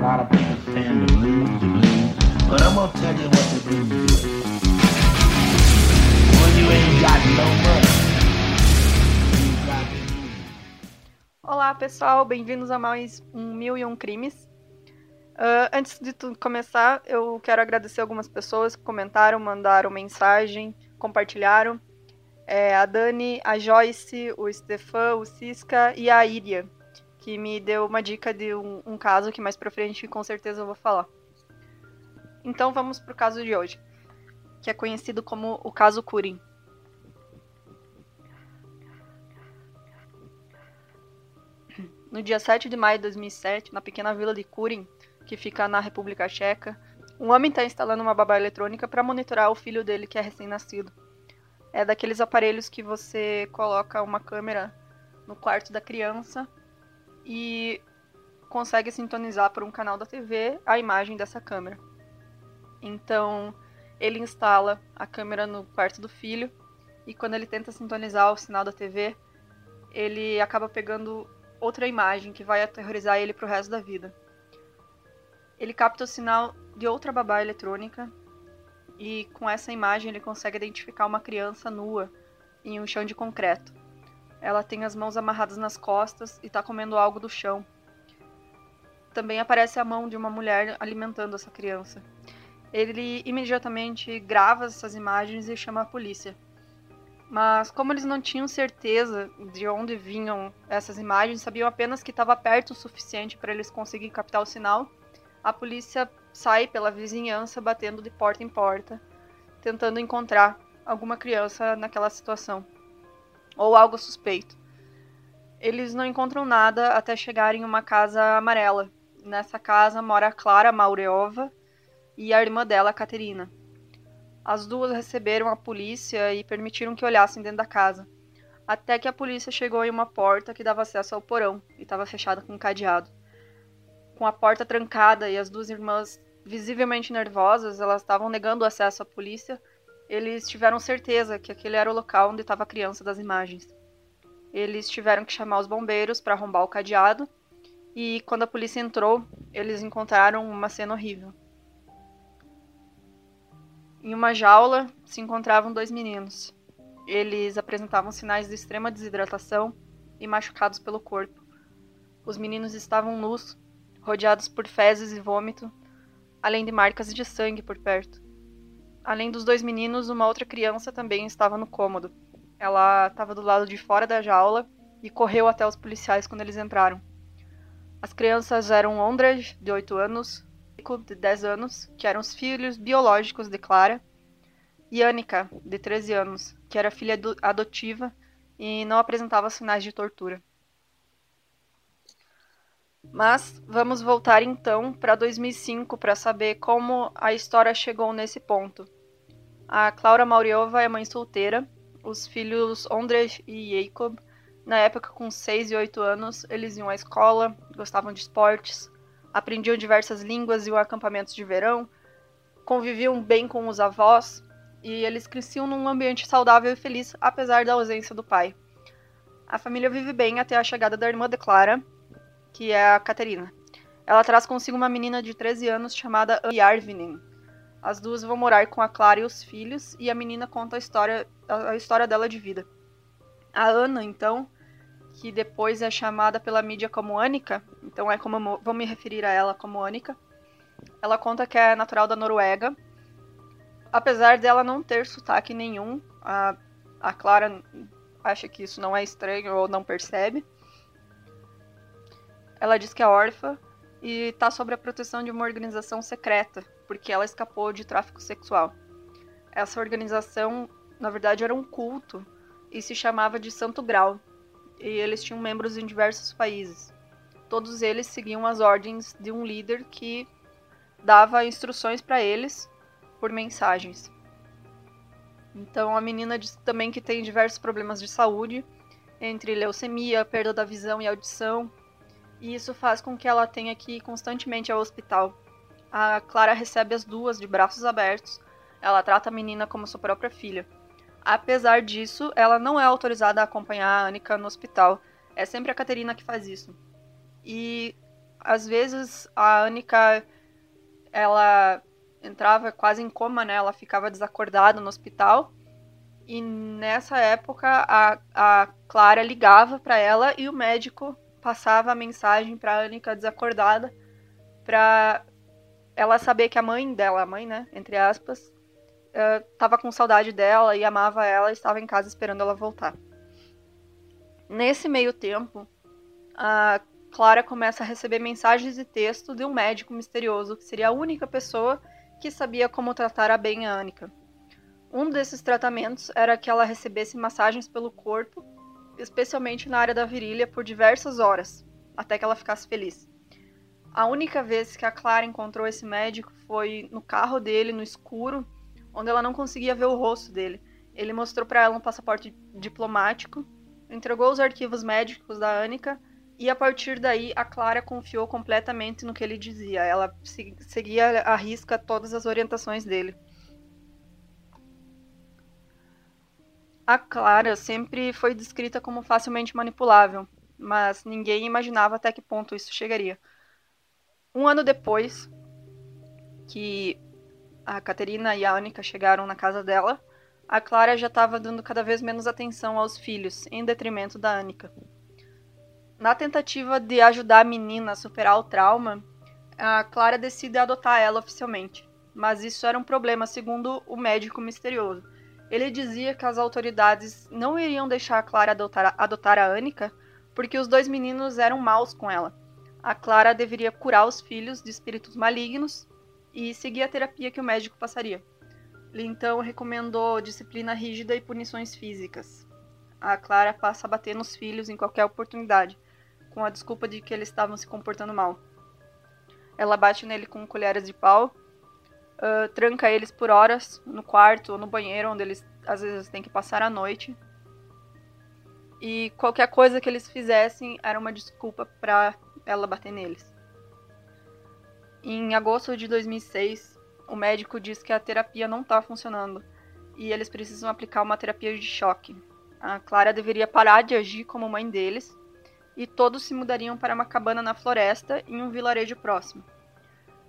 lot of people saying the blues, the blues. But I'm gonna tell you what the blues is. When you ain't got no money. Olá pessoal, bem-vindos a mais um Mil e Um Crimes. Ah, antes de tudo começar, eu quero agradecer algumas pessoas que comentaram, mandaram mensagem, compartilharam. É, a Dani, a Joyce, o Stefan, o Cisca e a Iria, que me deu uma dica de um, um caso que mais pra frente com certeza eu vou falar. Então vamos pro caso de hoje, que é conhecido como o caso Curin. No dia 7 de maio de 2007, na pequena vila de Kurin, que fica na República Tcheca, um homem está instalando uma babá eletrônica para monitorar o filho dele que é recém-nascido. É daqueles aparelhos que você coloca uma câmera no quarto da criança e consegue sintonizar por um canal da TV a imagem dessa câmera. Então, ele instala a câmera no quarto do filho e quando ele tenta sintonizar o sinal da TV, ele acaba pegando outra imagem que vai aterrorizar ele pro resto da vida. Ele capta o sinal de outra babá eletrônica e com essa imagem ele consegue identificar uma criança nua em um chão de concreto. Ela tem as mãos amarradas nas costas e está comendo algo do chão. Também aparece a mão de uma mulher alimentando essa criança. Ele imediatamente grava essas imagens e chama a polícia. Mas como eles não tinham certeza de onde vinham essas imagens, sabiam apenas que estava perto o suficiente para eles conseguirem captar o sinal, a polícia sai pela vizinhança batendo de porta em porta, tentando encontrar alguma criança naquela situação ou algo suspeito. Eles não encontram nada até chegarem em uma casa amarela. Nessa casa mora a Clara Maureova e a irmã dela, Caterina. As duas receberam a polícia e permitiram que olhassem dentro da casa. Até que a polícia chegou em uma porta que dava acesso ao porão e estava fechada com um cadeado. Com a porta trancada e as duas irmãs visivelmente nervosas, elas estavam negando o acesso à polícia. Eles tiveram certeza que aquele era o local onde estava a criança das imagens. Eles tiveram que chamar os bombeiros para arrombar o cadeado e quando a polícia entrou, eles encontraram uma cena horrível. Em uma jaula se encontravam dois meninos. Eles apresentavam sinais de extrema desidratação e machucados pelo corpo. Os meninos estavam nus, rodeados por fezes e vômito, além de marcas de sangue por perto. Além dos dois meninos, uma outra criança também estava no cômodo. Ela estava do lado de fora da jaula e correu até os policiais quando eles entraram. As crianças eram Ondrej, de 8 anos, Nico, de 10 anos, que eram os filhos biológicos de Clara, e Annika, de 13 anos, que era filha ado- adotiva e não apresentava sinais de tortura. Mas vamos voltar então para 2005 para saber como a história chegou nesse ponto. A Clara Mauriova é mãe solteira. Os filhos Ondrej e Jacob, na época com 6 e 8 anos, eles iam à escola, gostavam de esportes, aprendiam diversas línguas e acampamentos de verão, conviviam bem com os avós e eles cresciam num ambiente saudável e feliz, apesar da ausência do pai. A família vive bem até a chegada da irmã de Clara, que é a Caterina. Ela traz consigo uma menina de 13 anos chamada Yarvinin. As duas vão morar com a Clara e os filhos, e a menina conta a história, a história dela de vida. A Ana, então, que depois é chamada pela mídia como Annika, então é como vou me referir a ela como Annika. Ela conta que é natural da Noruega. Apesar dela não ter sotaque nenhum, a, a Clara acha que isso não é estranho ou não percebe. Ela diz que é órfã e está sob a proteção de uma organização secreta, porque ela escapou de tráfico sexual. Essa organização, na verdade, era um culto e se chamava de Santo Grau, e eles tinham membros em diversos países. Todos eles seguiam as ordens de um líder que dava instruções para eles por mensagens. Então a menina diz também que tem diversos problemas de saúde, entre leucemia, perda da visão e audição, e isso faz com que ela tenha que ir constantemente ao hospital. A Clara recebe as duas de braços abertos, ela trata a menina como sua própria filha. Apesar disso, ela não é autorizada a acompanhar a Annika no hospital. É sempre a Caterina que faz isso. E às vezes a Anika ela entrava quase em coma, né? Ela ficava desacordada no hospital. E nessa época a, a Clara ligava para ela e o médico passava a mensagem para Anika desacordada para ela saber que a mãe dela, a mãe, né, entre aspas, estava com saudade dela e amava ela e estava em casa esperando ela voltar. Nesse meio tempo, a Clara começa a receber mensagens e texto de um médico misterioso que seria a única pessoa que sabia como tratar a bem a Anika. Um desses tratamentos era que ela recebesse massagens pelo corpo, especialmente na área da virilha, por diversas horas, até que ela ficasse feliz. A única vez que a Clara encontrou esse médico foi no carro dele, no escuro, onde ela não conseguia ver o rosto dele. Ele mostrou para ela um passaporte diplomático, entregou os arquivos médicos da Anika e a partir daí a Clara confiou completamente no que ele dizia. Ela seguia à risca todas as orientações dele. A Clara sempre foi descrita como facilmente manipulável, mas ninguém imaginava até que ponto isso chegaria. Um ano depois que a Caterina e a Anica chegaram na casa dela, a Clara já estava dando cada vez menos atenção aos filhos, em detrimento da Anica. Na tentativa de ajudar a menina a superar o trauma, a Clara decide adotar ela oficialmente. Mas isso era um problema, segundo o médico misterioso. Ele dizia que as autoridades não iriam deixar a Clara adotar, adotar a Anica porque os dois meninos eram maus com ela. A Clara deveria curar os filhos de espíritos malignos e seguir a terapia que o médico passaria. Ele então recomendou disciplina rígida e punições físicas. A Clara passa a bater nos filhos em qualquer oportunidade, com a desculpa de que eles estavam se comportando mal. Ela bate nele com colheres de pau, uh, tranca eles por horas no quarto ou no banheiro, onde eles às vezes têm que passar a noite. E qualquer coisa que eles fizessem era uma desculpa para ela bater neles. Em agosto de 2006, o médico diz que a terapia não está funcionando e eles precisam aplicar uma terapia de choque. A Clara deveria parar de agir como mãe deles e todos se mudariam para uma cabana na floresta em um vilarejo próximo.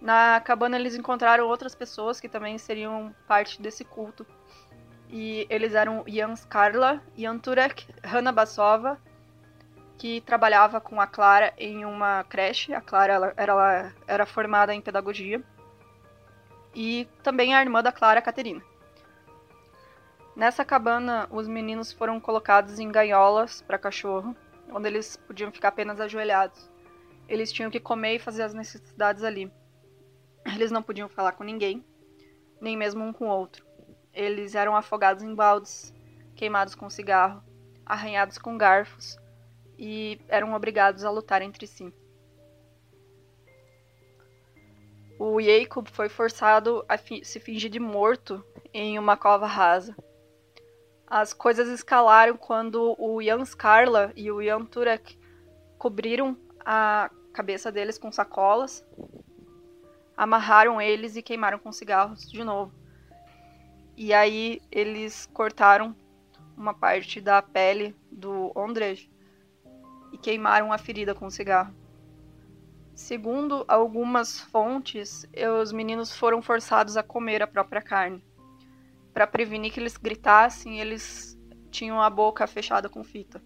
Na cabana eles encontraram outras pessoas que também seriam parte desse culto. E eles eram Jan Skarla, Jan Turek, Hanna Basova que trabalhava com a Clara em uma creche. A Clara ela, era, era formada em pedagogia. E também a irmã da Clara, Caterina. Nessa cabana, os meninos foram colocados em gaiolas para cachorro, onde eles podiam ficar apenas ajoelhados. Eles tinham que comer e fazer as necessidades ali. Eles não podiam falar com ninguém, nem mesmo um com o outro. Eles eram afogados em baldes, queimados com cigarro, arranhados com garfos e eram obrigados a lutar entre si. O Jacob foi forçado a fi se fingir de morto em uma cova rasa. As coisas escalaram quando o Jan Skarla e o Jan Turek cobriram a cabeça deles com sacolas, amarraram eles e queimaram com cigarros de novo. E aí eles cortaram uma parte da pele do Ondrej e queimaram a ferida com cigarro. Segundo algumas fontes, os meninos foram forçados a comer a própria carne. Para prevenir que eles gritassem, eles tinham a boca fechada com fita.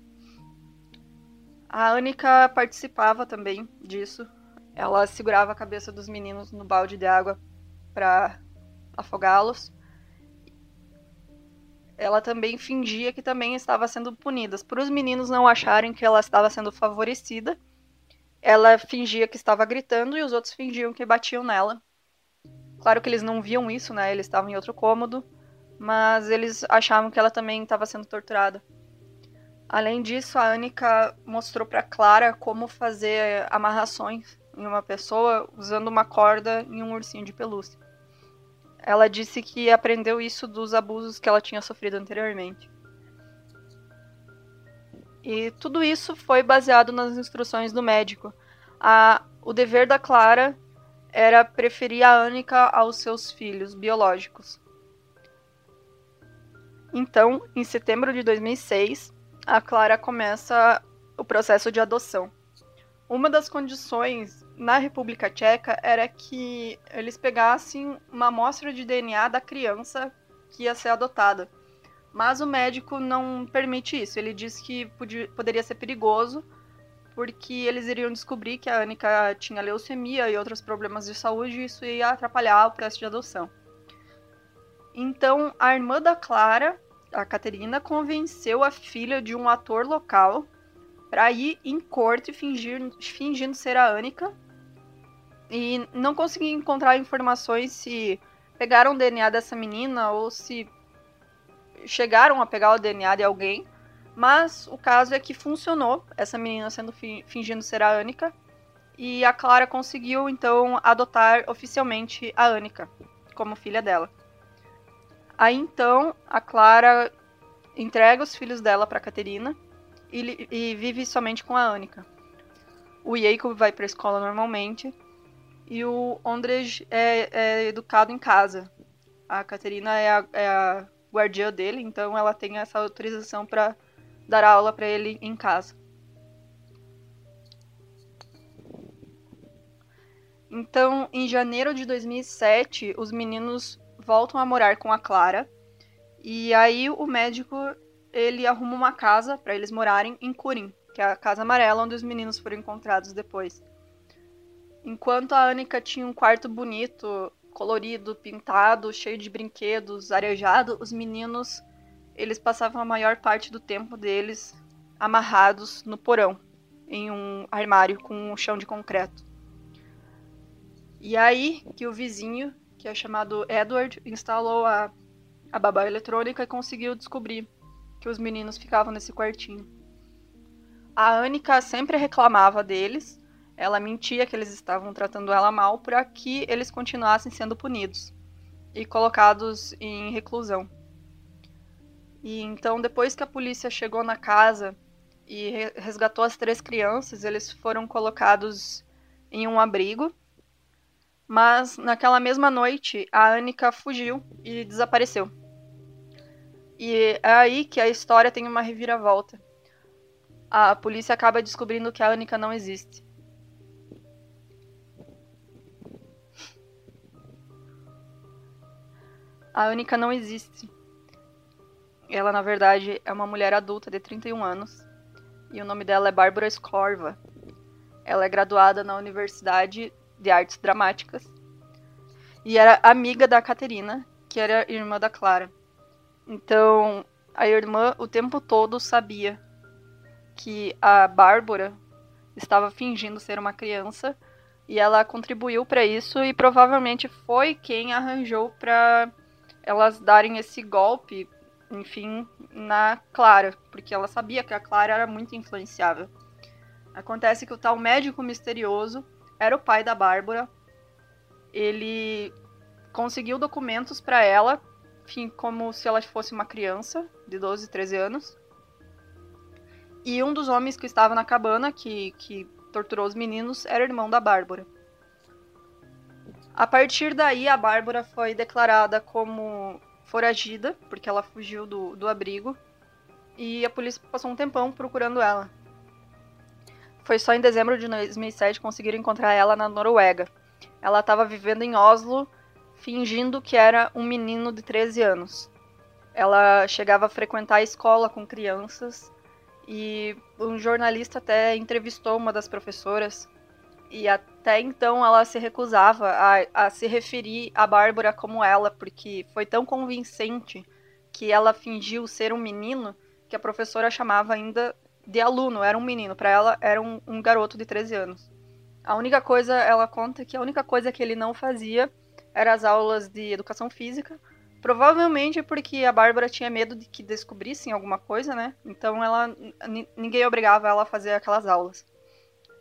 A Anika participava também disso. Ela segurava a cabeça dos meninos no balde de água para afogá-los ela também fingia que também estava sendo punida. Para os meninos não acharem que ela estava sendo favorecida, ela fingia que estava gritando e os outros fingiam que batiam nela. Claro que eles não viam isso, né? Eles estavam em outro cômodo, mas eles achavam que ela também estava sendo torturada. Além disso, a Anika mostrou para Clara como fazer amarrações em uma pessoa usando uma corda em um ursinho de pelúcia. Ela disse que aprendeu isso dos abusos que ela tinha sofrido anteriormente. E tudo isso foi baseado nas instruções do médico. A, o dever da Clara era preferir a Annika aos seus filhos biológicos. Então, em setembro de 2006, a Clara começa o processo de adoção. Uma das condições na República Tcheca era que eles pegassem uma amostra de DNA da criança que ia ser adotada. Mas o médico não permite isso. Ele diz que podia, poderia ser perigoso, porque eles iriam descobrir que a Anica tinha leucemia e outros problemas de saúde, e isso ia atrapalhar o processo de adoção. Então, a irmã da Clara, a Caterina, convenceu a filha de um ator local para ir em corte fingir, fingindo ser a Anica. E não consegui encontrar informações se pegaram o DNA dessa menina ou se chegaram a pegar o DNA de alguém. Mas o caso é que funcionou, essa menina sendo fi fingindo ser a Anica. E a Clara conseguiu então adotar oficialmente a Anica como filha dela. Aí então a Clara entrega os filhos dela para Caterina e, e, vive somente com a Anica. O Jacob vai para a escola normalmente e o Ondrej é, é, educado em casa. A Caterina é a, é a guardiã dele, então ela tem essa autorização para dar aula para ele em casa. Então, em janeiro de 2007, os meninos voltam a morar com a Clara. E aí o médico ele arruma uma casa para eles morarem em Curim, que é a casa amarela onde os meninos foram encontrados depois. Enquanto a Anica tinha um quarto bonito, colorido, pintado, cheio de brinquedos, arejado, os meninos eles passavam a maior parte do tempo deles amarrados no porão, em um armário com um chão de concreto. E aí que o vizinho, que é chamado Edward, instalou a, a babá eletrônica e conseguiu descobrir que os meninos ficavam nesse quartinho. A Anica sempre reclamava deles, ela mentia que eles estavam tratando ela mal para que eles continuassem sendo punidos e colocados em reclusão. E então, depois que a polícia chegou na casa e resgatou as três crianças, eles foram colocados em um abrigo. Mas naquela mesma noite, a Anica fugiu e desapareceu. E é aí que a história tem uma reviravolta. A polícia acaba descobrindo que a Anica não existe. A Anica não existe. Ela, na verdade, é uma mulher adulta de 31 anos. E o nome dela é Bárbara Scorva. Ela é graduada na Universidade de Artes Dramáticas. E era amiga da Caterina, que era irmã da Clara. Então, a irmã o tempo todo sabia que a Bárbara estava fingindo ser uma criança e ela contribuiu para isso e provavelmente foi quem arranjou para elas darem esse golpe, enfim, na Clara, porque ela sabia que a Clara era muito influenciável. Acontece que o tal médico misterioso era o pai da Bárbara. Ele conseguiu documentos para ela enfim, como se ela fosse uma criança de 12, 13 anos. E um dos homens que estava na cabana, que, que torturou os meninos, era irmão da Bárbara. A partir daí, a Bárbara foi declarada como foragida, porque ela fugiu do, do abrigo, e a polícia passou um tempão procurando ela. Foi só em dezembro de 2007 que conseguiram encontrar ela na Noruega. Ela estava vivendo em Oslo fingindo que era um menino de 13 anos. Ela chegava a frequentar a escola com crianças e um jornalista até entrevistou uma das professoras e até então ela se recusava a, a se referir a Bárbara como ela, porque foi tão convincente que ela fingiu ser um menino que a professora chamava ainda de aluno, era um menino, para ela era um, um garoto de 13 anos. A única coisa, ela conta que a única coisa que ele não fazia eram as aulas de educação física. Provavelmente porque a Bárbara tinha medo de que descobrissem alguma coisa, né? Então ela ninguém obrigava ela a fazer aquelas aulas.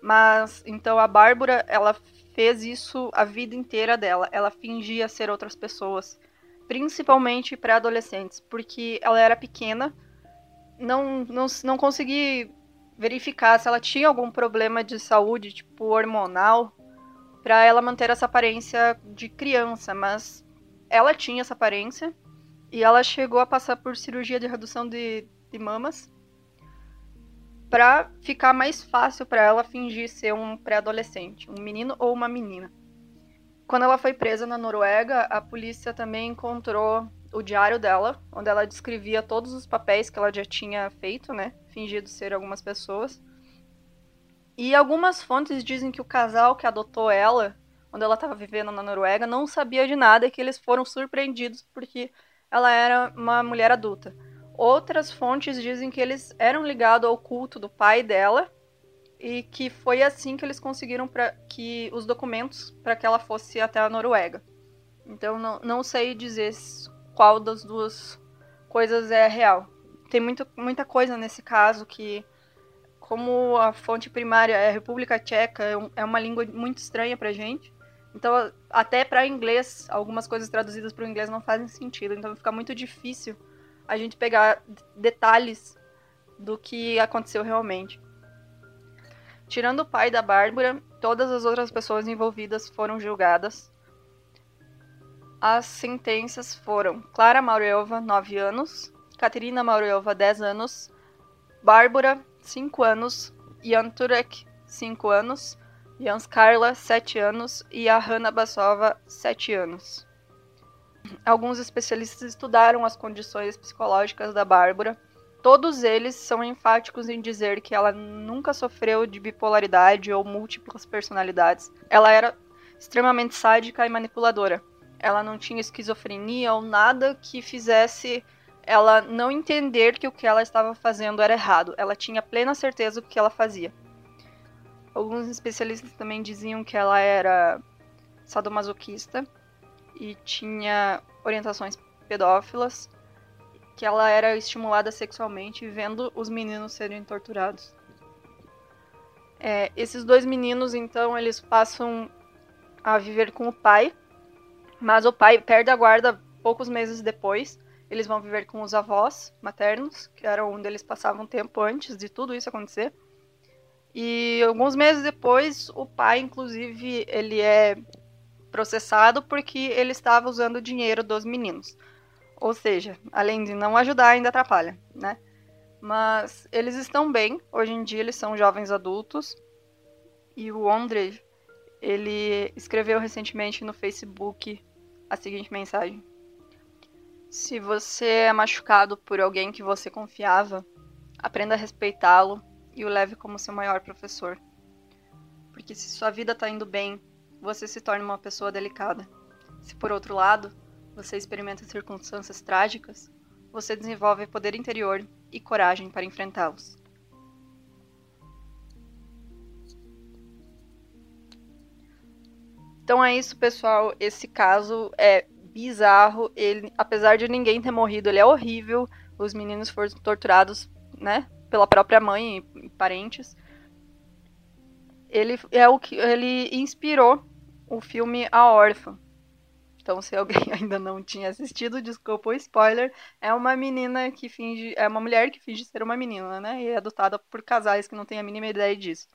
Mas então a Bárbara, ela fez isso a vida inteira dela. Ela fingia ser outras pessoas, principalmente para adolescentes, porque ela era pequena, não não não consegui verificar se ela tinha algum problema de saúde, tipo hormonal, para ela manter essa aparência de criança, mas ela tinha essa aparência e ela chegou a passar por cirurgia de redução de, de mamas. Para ficar mais fácil para ela fingir ser um pré-adolescente, um menino ou uma menina. Quando ela foi presa na Noruega, a polícia também encontrou o diário dela, onde ela descrevia todos os papéis que ela já tinha feito, né, fingido ser algumas pessoas. E algumas fontes dizem que o casal que adotou ela, quando ela estava vivendo na Noruega, não sabia de nada e que eles foram surpreendidos porque ela era uma mulher adulta. Outras fontes dizem que eles eram ligados ao culto do pai dela e que foi assim que eles conseguiram pra, que os documentos para que ela fosse até a Noruega. Então não, não sei dizer qual das duas coisas é real. Tem muito, muita coisa nesse caso que, como a fonte primária é a República Tcheca, é, é uma língua muito estranha pra gente. Então, até para inglês, algumas coisas traduzidas para o inglês não fazem sentido. Então, fica muito difícil a gente pegar detalhes do que aconteceu realmente. Tirando o pai da Bárbara, todas as outras pessoas envolvidas foram julgadas. As sentenças foram Clara Maurelva, 9 anos, Caterina Maurelva, 10 anos, Bárbara, 5 anos, Jan Turek, 5 anos, Jans Carla, 7 anos, e a Hanna Basova, 7 anos. Alguns especialistas estudaram as condições psicológicas da Bárbara Todos eles são enfáticos em dizer que ela nunca sofreu de bipolaridade ou múltiplas personalidades. Ela era extremamente sádica e manipuladora. Ela não tinha esquizofrenia ou nada que fizesse ela não entender que o que ela estava fazendo era errado. Ela tinha plena certeza do que ela fazia. Alguns especialistas também diziam que ela era sadomasoquista e tinha orientações pedófilas que ela era estimulada sexualmente vendo os meninos serem torturados. É, esses dois meninos, então, eles passam a viver com o pai, mas o pai perde a guarda poucos meses depois. Eles vão viver com os avós maternos, que era onde eles passavam tempo antes de tudo isso acontecer. E alguns meses depois, o pai, inclusive, ele é processado porque ele estava usando o dinheiro dos meninos. Ou seja, além de não ajudar, ainda atrapalha, né? Mas eles estão bem, hoje em dia eles são jovens adultos. E o André, ele escreveu recentemente no Facebook a seguinte mensagem: Se você é machucado por alguém que você confiava, aprenda a respeitá-lo e o leve como seu maior professor. Porque se sua vida está indo bem, você se torna uma pessoa delicada. Se por outro lado, você experimenta circunstâncias trágicas, você desenvolve poder interior e coragem para enfrentá-los. Então é isso, pessoal. Esse caso é bizarro. Ele, apesar de ninguém ter morrido, ele é horrível. Os meninos foram torturados, né, pela própria mãe e parentes. Ele é o que ele inspirou o filme A Órfã, então, se alguém ainda não tinha assistido, desculpa o spoiler. É uma menina que finge. É uma mulher que finge ser uma menina, né? E é adotada por casais que não têm a mínima ideia disso.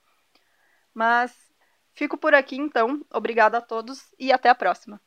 Mas fico por aqui então. Obrigada a todos e até a próxima.